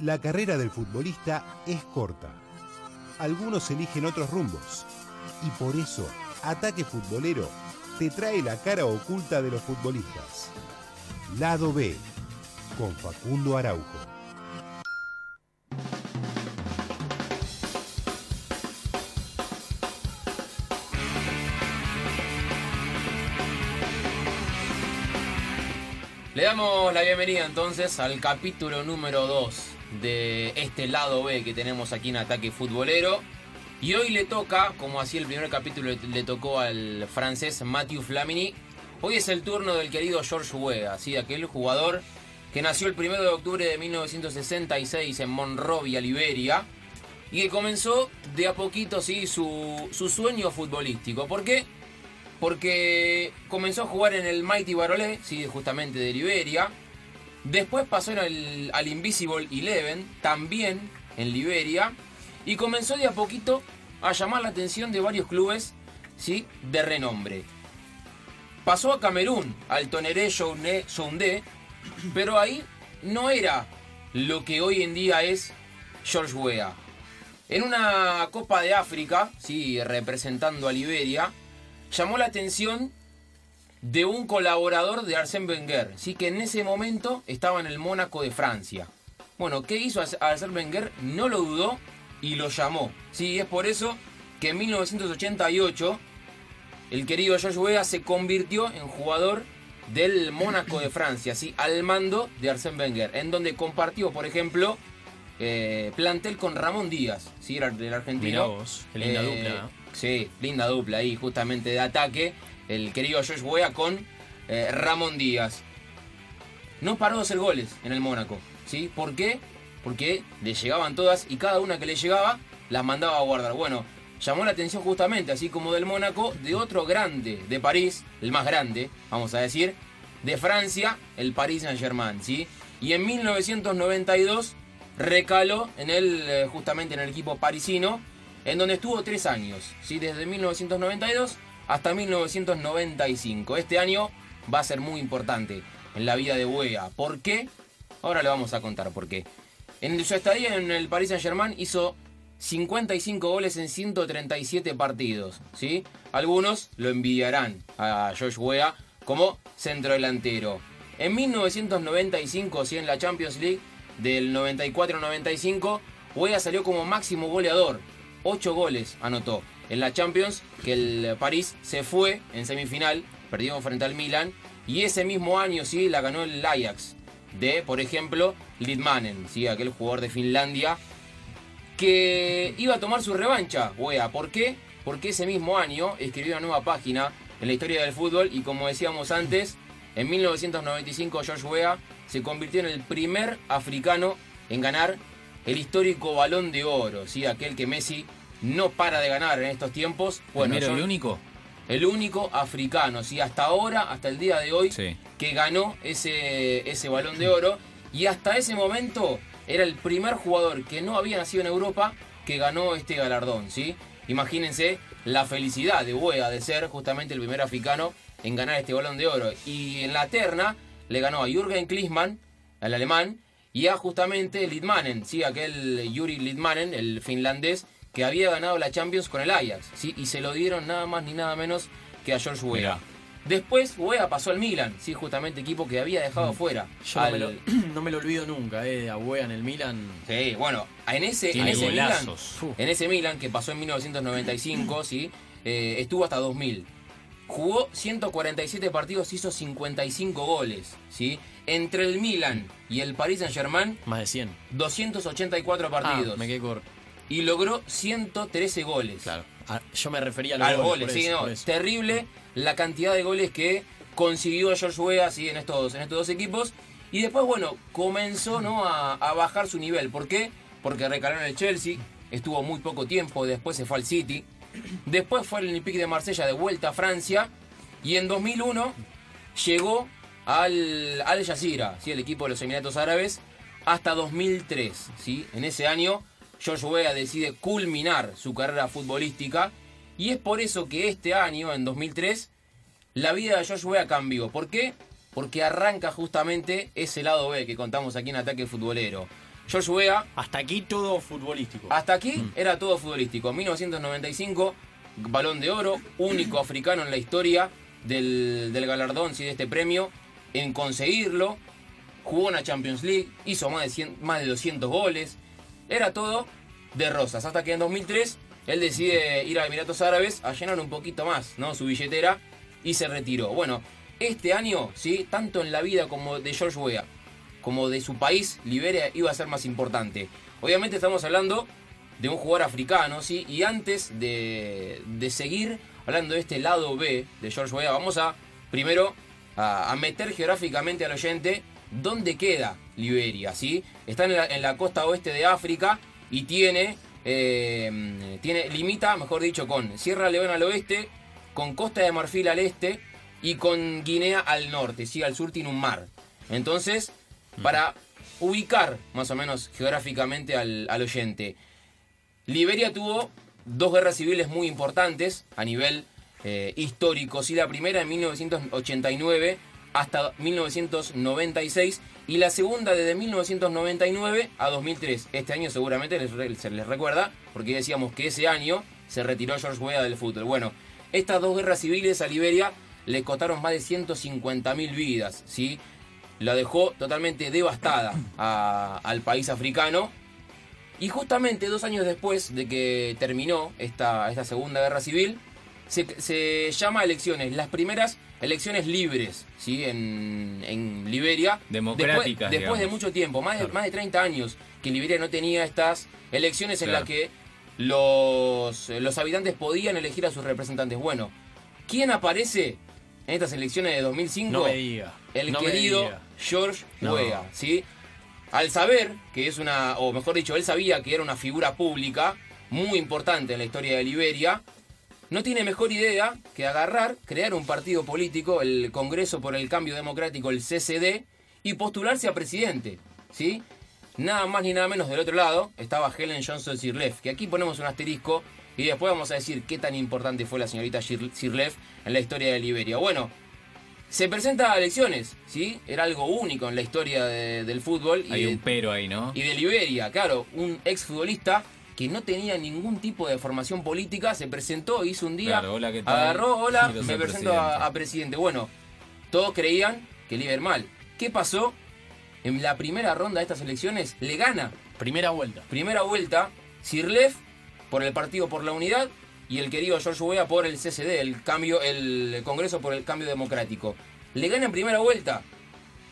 La carrera del futbolista es corta. Algunos eligen otros rumbos. Y por eso, Ataque Futbolero te trae la cara oculta de los futbolistas. Lado B, con Facundo Araujo. Le damos la bienvenida entonces al capítulo número 2 de este lado B que tenemos aquí en Ataque Futbolero. Y hoy le toca, como así el primer capítulo le tocó al francés Mathieu Flamini, hoy es el turno del querido George Weah, ¿sí? aquel jugador que nació el 1 de octubre de 1966 en Monrovia, Liberia, y que comenzó de a poquito ¿sí? su, su sueño futbolístico. ¿Por qué? porque comenzó a jugar en el Mighty Barolé, sí, justamente de Liberia. Después pasó al, Invisible Eleven, también en Liberia. Y comenzó de a poquito a llamar la atención de varios clubes ¿sí? de renombre. Pasó a Camerún, al Toneré Soundé, pero ahí no era lo que hoy en día es George Weah. En una Copa de África, sí, representando a Liberia, llamó la atención de un colaborador de Arsène Wenger, sí que en ese momento estaba en el Mónaco de Francia. Bueno, ¿qué hizo Arsène Wenger? No lo dudó y lo llamó. Sí, es por eso que en 1988 el querido George Weah se convirtió en jugador del Mónaco de Francia, ¿sí? al mando de Arsène Wenger, en donde compartió, por ejemplo, eh, plantel con Ramón Díaz, ¿sí? del argentino. Mirá vos, qué linda Eh, dupla. Sí, linda dupla ahí, justamente de ataque. El querido Josh Weah con eh, Ramón Díaz. No paró de hacer goles en el Mónaco. ¿Sí? ¿Por qué? Porque le llegaban todas y cada una que le llegaba las mandaba a guardar. Bueno, llamó la atención justamente, así como del Mónaco, de otro grande de París, el más grande, vamos a decir, de Francia, el Paris Saint-Germain, ¿sí? Y en 1992 recaló en el, eh, justamente en el equipo parisino, en donde estuvo tres años, ¿sí? desde 1992 hasta 1995. Este año va a ser muy importante en la vida de Wea. ¿Por qué? Ahora le vamos a contar por qué. En su estadía en el Paris Saint-Germain hizo 55 goles en 137 partidos. ¿sí? Algunos lo envidiarán a Josh Wea como centrodelantero. En 1995, ¿sí? en la Champions League del 94-95, Wea salió como máximo goleador. 8 goles anotó en la Champions, que el París se fue en semifinal, perdió frente al Milan, y ese mismo año sí la ganó el Ajax, de por ejemplo Lidmanen, ¿sí? aquel jugador de Finlandia, que iba a tomar su revancha, wea. ¿Por qué? Porque ese mismo año escribió una nueva página en la historia del fútbol y como decíamos antes, en 1995 George Weah se convirtió en el primer africano en ganar el histórico balón de oro, ¿sí? aquel que Messi no para de ganar en estos tiempos. Bueno, ¿Primero y George- único? el único africano, ¿sí? hasta ahora, hasta el día de hoy, Sí. que ganó ese, ese balón de oro. Y hasta ese momento era el primer jugador que no había nacido en Europa que ganó este galardón. ¿sí? Imagínense la felicidad de Wea de ser justamente el primer africano en ganar este balón de oro. Y en la terna le ganó a Jürgen Klinsmann, al alemán, y a justamente Lidmanen, ¿sí? aquel Yuri Lidmanen, el finlandés, que había ganado la Champions con el Ajax, ¿sí? y se lo dieron nada más ni nada menos que a George Weah. Después Weah pasó al Milan, ¿sí? justamente equipo que había dejado fuera. Yo al- no, me lo, no me lo olvido nunca, eh, a Wea en el Milan. Sí, bueno, en ese, en ese Milan, en ese Milan que pasó en 1995, ¿sí? Eh, estuvo hasta 2000. Jugó 147 partidos, hizo 55 goles, ¿sí? Entre el Milan y el Paris Saint-Germain, Más de 100. 284 partidos. Ah, me quedé corto. Y logró 113 goles. Claro. Ah, yo me refería a A los los goles. goles, sí, eso, no, terrible la cantidad de goles que consiguió George Weah sí, en, estos, en estos dos equipos. Y después, bueno, comenzó ¿no? a, a bajar su nivel. ¿Por qué? Porque recaló en el Chelsea, estuvo muy poco tiempo, después se fue al City. Después fue al Olympique de Marsella de vuelta a Francia. Y en 2001 llegó al Al Jazeera, ¿sí? el equipo de los Emiratos Árabes, hasta 2003. ¿sí? En ese año, George Weah decide culminar su carrera futbolística. Y es por eso que este año, en 2003, la vida de George Weah cambió. ¿Por qué? Porque arranca justamente ese lado B que contamos aquí en Ataque Futbolero. George Weah, Hasta aquí todo futbolístico. hasta aquí era todo futbolístico. 1995, balón de oro, único africano en la historia del, del galardón, sí, de este premio, en conseguirlo. Jugó una Champions League, hizo más de, 100 más de 200 goles. Era todo de rosas. Hasta que en 2003 él decide ir a Emiratos Árabes a llenar un poquito más ¿no? su billetera y se retiró. Bueno, este año, ¿sí? tanto en la vida como de George Weah, como de su país, Liberia iba a ser más importante. Obviamente estamos hablando de un jugador africano, ¿sí? Y antes de, de seguir hablando de este lado B de George Weah, vamos a primero a, meter geográficamente al oyente dónde queda Liberia, ¿sí? Está en la, costa oeste de África y tiene, eh, tiene, limita, mejor dicho, con Sierra Leona al oeste, con Costa de Marfil al este y con Guinea al norte, ¿sí? Al sur tiene un mar. Entonces, para ubicar más o menos geográficamente al, al oyente, Liberia tuvo dos guerras civiles muy importantes a nivel eh, histórico. Sí, la primera en 1989 hasta 1996 y la segunda desde 1999 a 2003. Este año seguramente les se les recuerda porque decíamos que ese año se retiró George Weah del fútbol. Bueno, estas dos guerras civiles a Liberia le costaron más de 150.000 vidas, ¿sí? La dejó totalmente devastada a- al país africano y justamente dos años después de que terminó esta, esta Segunda Guerra Civil, se, se llama elecciones, las primeras elecciones libres, ¿sí? En, en Liberia. Democráticas, Después, después de mucho tiempo, más de, Claro. más de 30 años, que Liberia no tenía estas elecciones en Claro. las que los, los habitantes podían elegir a sus representantes. Bueno, ¿quién aparece en estas elecciones de 2005? no me diga. el no me querido diga. George No. Weah, ¿sí? Al saber que es una, o mejor dicho, él sabía que era una figura pública muy importante en la historia de Liberia, no tiene mejor idea que agarrar, crear un partido político, el Congreso por el Cambio Democrático, el CCD, y postularse a presidente, ¿sí? Nada más ni nada menos del otro lado estaba Helen Johnson Sirleaf, que aquí ponemos un asterisco y después vamos a decir qué tan importante fue la señorita Sirleaf en la historia de Liberia. Bueno, se presenta a elecciones, ¿sí? Era algo único en la historia de- del fútbol y, Hay de, un pero ahí, ¿no? y de Liberia. Claro, un exfutbolista que no tenía ningún tipo de formación política, se presentó, hizo un día, Claro, hola, ¿qué tal? agarró, hola, me presento presidente. a, a presidente. Bueno, todos creían que le iba a ir mal. ¿Qué pasó? En la primera ronda de estas elecciones le gana Primera vuelta. Primera vuelta, Sirleaf por el Partido por la Unidad y el querido George Weah por el CCD, el cambio, el Congreso por el Cambio Democrático. Le gana en primera vuelta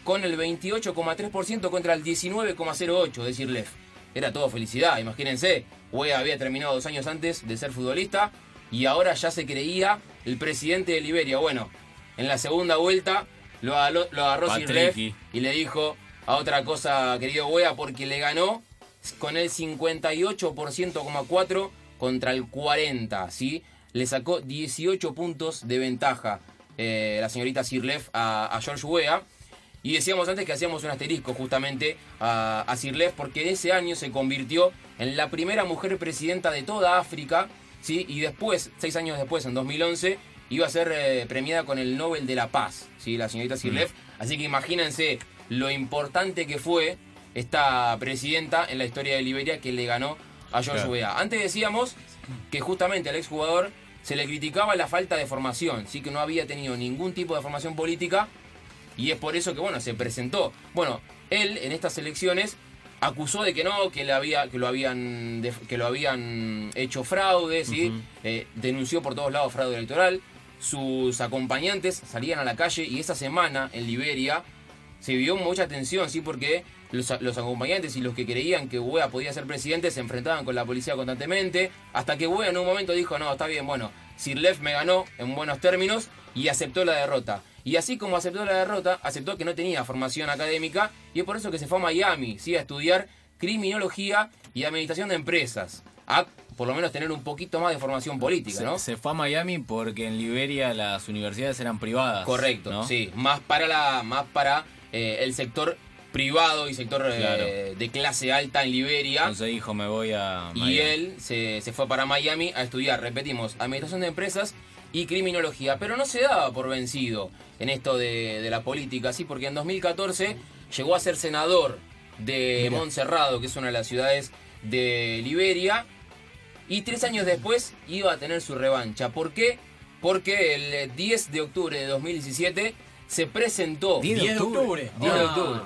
con el 28,3% contra el 19,08% de Sirleaf. Era todo felicidad, imagínense. Weah había terminado dos años antes de ser futbolista y ahora ya se creía el presidente de Liberia. Bueno, en la segunda vuelta lo agarró, lo agarró Sirleaf Patricky. y le dijo a otra cosa, querido Wea, porque le ganó con el 58,4% contra el 40%, ¿sí? Le sacó 18 puntos de ventaja eh, la señorita Sirleaf a, a George Weah. Y decíamos antes que hacíamos un asterisco justamente a, a Sirleaf porque ese año se convirtió en la primera mujer presidenta de toda África, ¿sí? Y después, seis años después, en 2011, iba a ser eh, premiada con el Nobel de la Paz, ¿sí? La señorita Sirleaf. Así que imagínense lo importante que fue esta presidenta en la historia de Liberia que le ganó a George Claro. Weah. Antes decíamos que justamente al exjugador se le criticaba la falta de formación, sí que no había tenido ningún tipo de formación política y es por eso que bueno, se presentó. Bueno, él en estas elecciones acusó de que no, que le había que lo habían que lo habían hecho fraude, ¿sí? Eh, denunció por todos lados fraude electoral. Sus acompañantes salían a la calle y esa semana en Liberia se vio mucha tensión, sí, porque los, los acompañantes y los que creían que Wea podía ser presidente se enfrentaban con la policía constantemente, hasta que Wea en un momento dijo, no, está bien, bueno, Sirleaf me ganó en buenos términos y aceptó la derrota. Y así como aceptó la derrota, aceptó que no tenía formación académica y es por eso que se fue a Miami, ¿sí? a estudiar criminología y administración de empresas, a por lo menos tener un poquito más de formación política, Se, ¿no? se fue a Miami porque en Liberia las universidades eran privadas. Correcto, ¿no? sí, más para la más para eh, el sector privado y sector eh, de clase alta en Liberia. Entonces dijo, me voy a y Miami. él se, se fue para Miami a estudiar, repetimos, administración de empresas y criminología, pero no se daba por vencido en esto de, de la política, sí, porque en 2014 llegó a ser senador de Montserrado, que es una de las ciudades de Liberia. Y tres años después iba a tener su revancha. ¿Por qué? Porque el 10 de octubre de 2017 se presentó. 10 10 de octubre. 10 de Ah, octubre.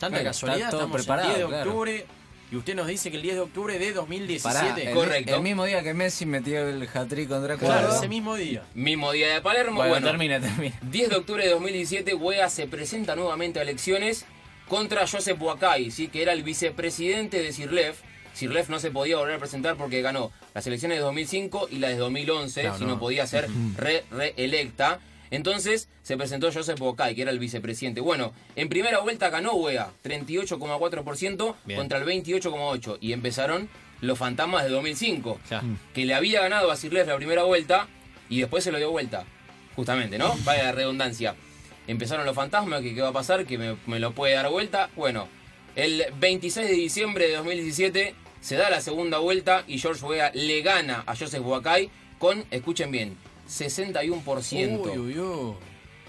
Tanta casualidad, está todo estamos preparado, el 10 de claro. octubre y usted nos dice que el 10 de octubre de Pará, 2017. el, Correcto. el mismo día que Messi metió el hat-trick contra Claro, Ecuador. ese mismo día. Mismo día de Palermo. Bueno, Bueno, termina, termina. 10 de octubre de 2017, Wea se presenta nuevamente a elecciones contra Joseph Boakai, ¿sí? que era el vicepresidente de Sirlef. Sirlef no se podía volver a presentar porque ganó las elecciones de 2005 y las de 2011, Claro, si no. no podía ser re- reelecta. Entonces se presentó Joseph Boakai, que era el vicepresidente. Bueno, en primera vuelta ganó Wea, 38,4% Bien. contra el 28,8%. Y empezaron los fantasmas de 2005 Claro. que le había ganado a Sirlef la primera vuelta y después se lo dio vuelta. Justamente, ¿no? Vaya la redundancia. Empezaron los fantasmas, que qué va a pasar, que me, me lo puede dar vuelta. Bueno, el 26 de diciembre de 2017 se da la segunda vuelta y George Weah le gana a Joseph Boakai con, escuchen bien, 61%. Uy, uy, uy.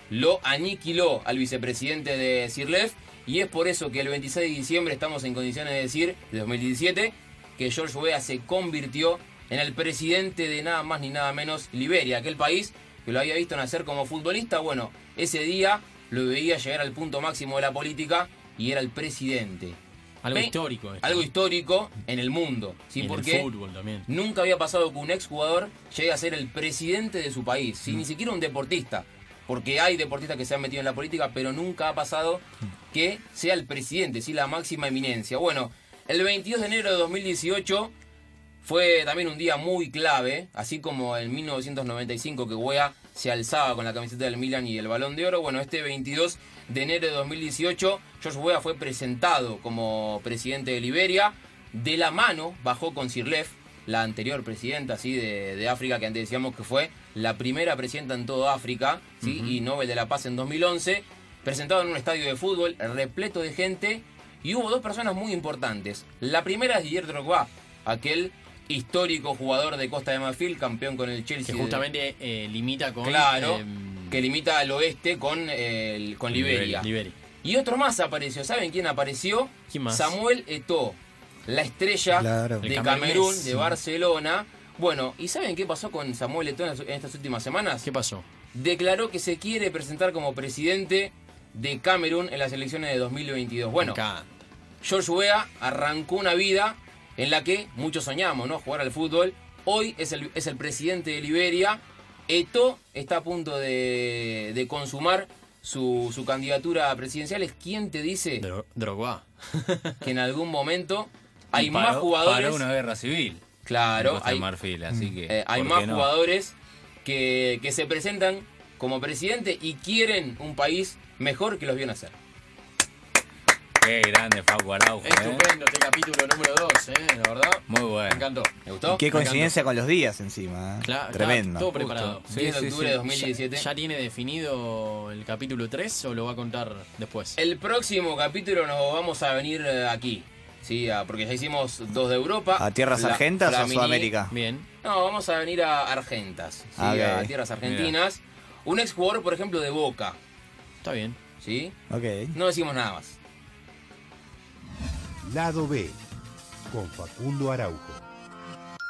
Lo aniquiló al vicepresidente de Sirlef y es por eso que el 26 de diciembre estamos en condiciones de decir, de 2017, que George Weah se convirtió en el presidente de nada más ni nada menos Liberia, aquel país que lo había visto nacer como futbolista. Bueno, ese día lo veía llegar al punto máximo de la política y era el presidente. Algo histórico. esto. Algo histórico en el mundo, ¿sí? Y en el Porque fútbol también. Nunca había pasado que un exjugador llegue a ser el presidente de su país, Mm. ¿sí? ni siquiera un deportista. Porque hay deportistas que se han metido en la política, pero nunca ha pasado que sea el presidente, ¿sí? la máxima eminencia. Bueno, el 22 de enero de 2018 fue también un día muy clave, así como en 1995 que Wea se alzaba con la camiseta del Milan y el Balón de Oro. Bueno, este 22 de enero de 2018, George Weah fue presentado como presidente de Liberia. De la mano bajó con Sirlef, la anterior presidenta ¿sí? de, de África, que antes decíamos que fue la primera presidenta en toda África ¿sí? y Nobel de la Paz en 2011. Presentado en un estadio de fútbol repleto de gente y hubo dos personas muy importantes. La primera es Didier Drogba, aquel histórico jugador de Costa de Marfil, campeón con el Chelsea. Que de- justamente eh, limita con. Claro, em, que limita al oeste con, el, con Liberia. Liberia. Y otro más apareció. ¿Saben quién apareció? ¿Quién más? Samuel Eto'o, la estrella Claro. de Camerún, de Barcelona. Bueno, ¿y saben qué pasó con Samuel Eto'o en estas últimas semanas? ¿Qué pasó? Declaró que se quiere presentar como presidente de Camerún en las elecciones de 2022. Bueno. George Weah arrancó una vida en la que muchos soñamos, ¿no? Jugar al fútbol. Hoy es el, es el presidente de Liberia. Eto está a punto de, de consumar su, su candidatura presidencial. ¿Es quién te dice Dro- Drogba. que en algún momento hay más jugadores? Paró una guerra civil. Claro, hay, Marfil, así que. eh, hay ¿por más no? jugadores que, que se presentan como presidente y quieren un país mejor que los vio nacer. Qué grande Facu Araujo, ¿eh? Estupendo este capítulo número 2, ¿eh? La verdad. Muy Me bueno. encantó. ¿Me gustó? Qué coincidencia con los días encima. ¿eh? Claro, Tremendo. claro, todo preparado. Sí, 10 de sí, octubre sí. de 2017. ¿Ya, ya tiene definido el capítulo 3 o lo va a contar después? El próximo capítulo nos vamos a venir eh, aquí. Sí, a- porque ya hicimos dos de Europa. ¿A tierras La- argentas o Flamini. Sudamérica? Bien. No, vamos a venir a Argentas. Sí, Ah, a tierras argentinas. Un ex jugador, por ejemplo, de Boca. Está bien. ¿Sí? Ok. No decimos nada más. Lado B, con Facundo Araujo.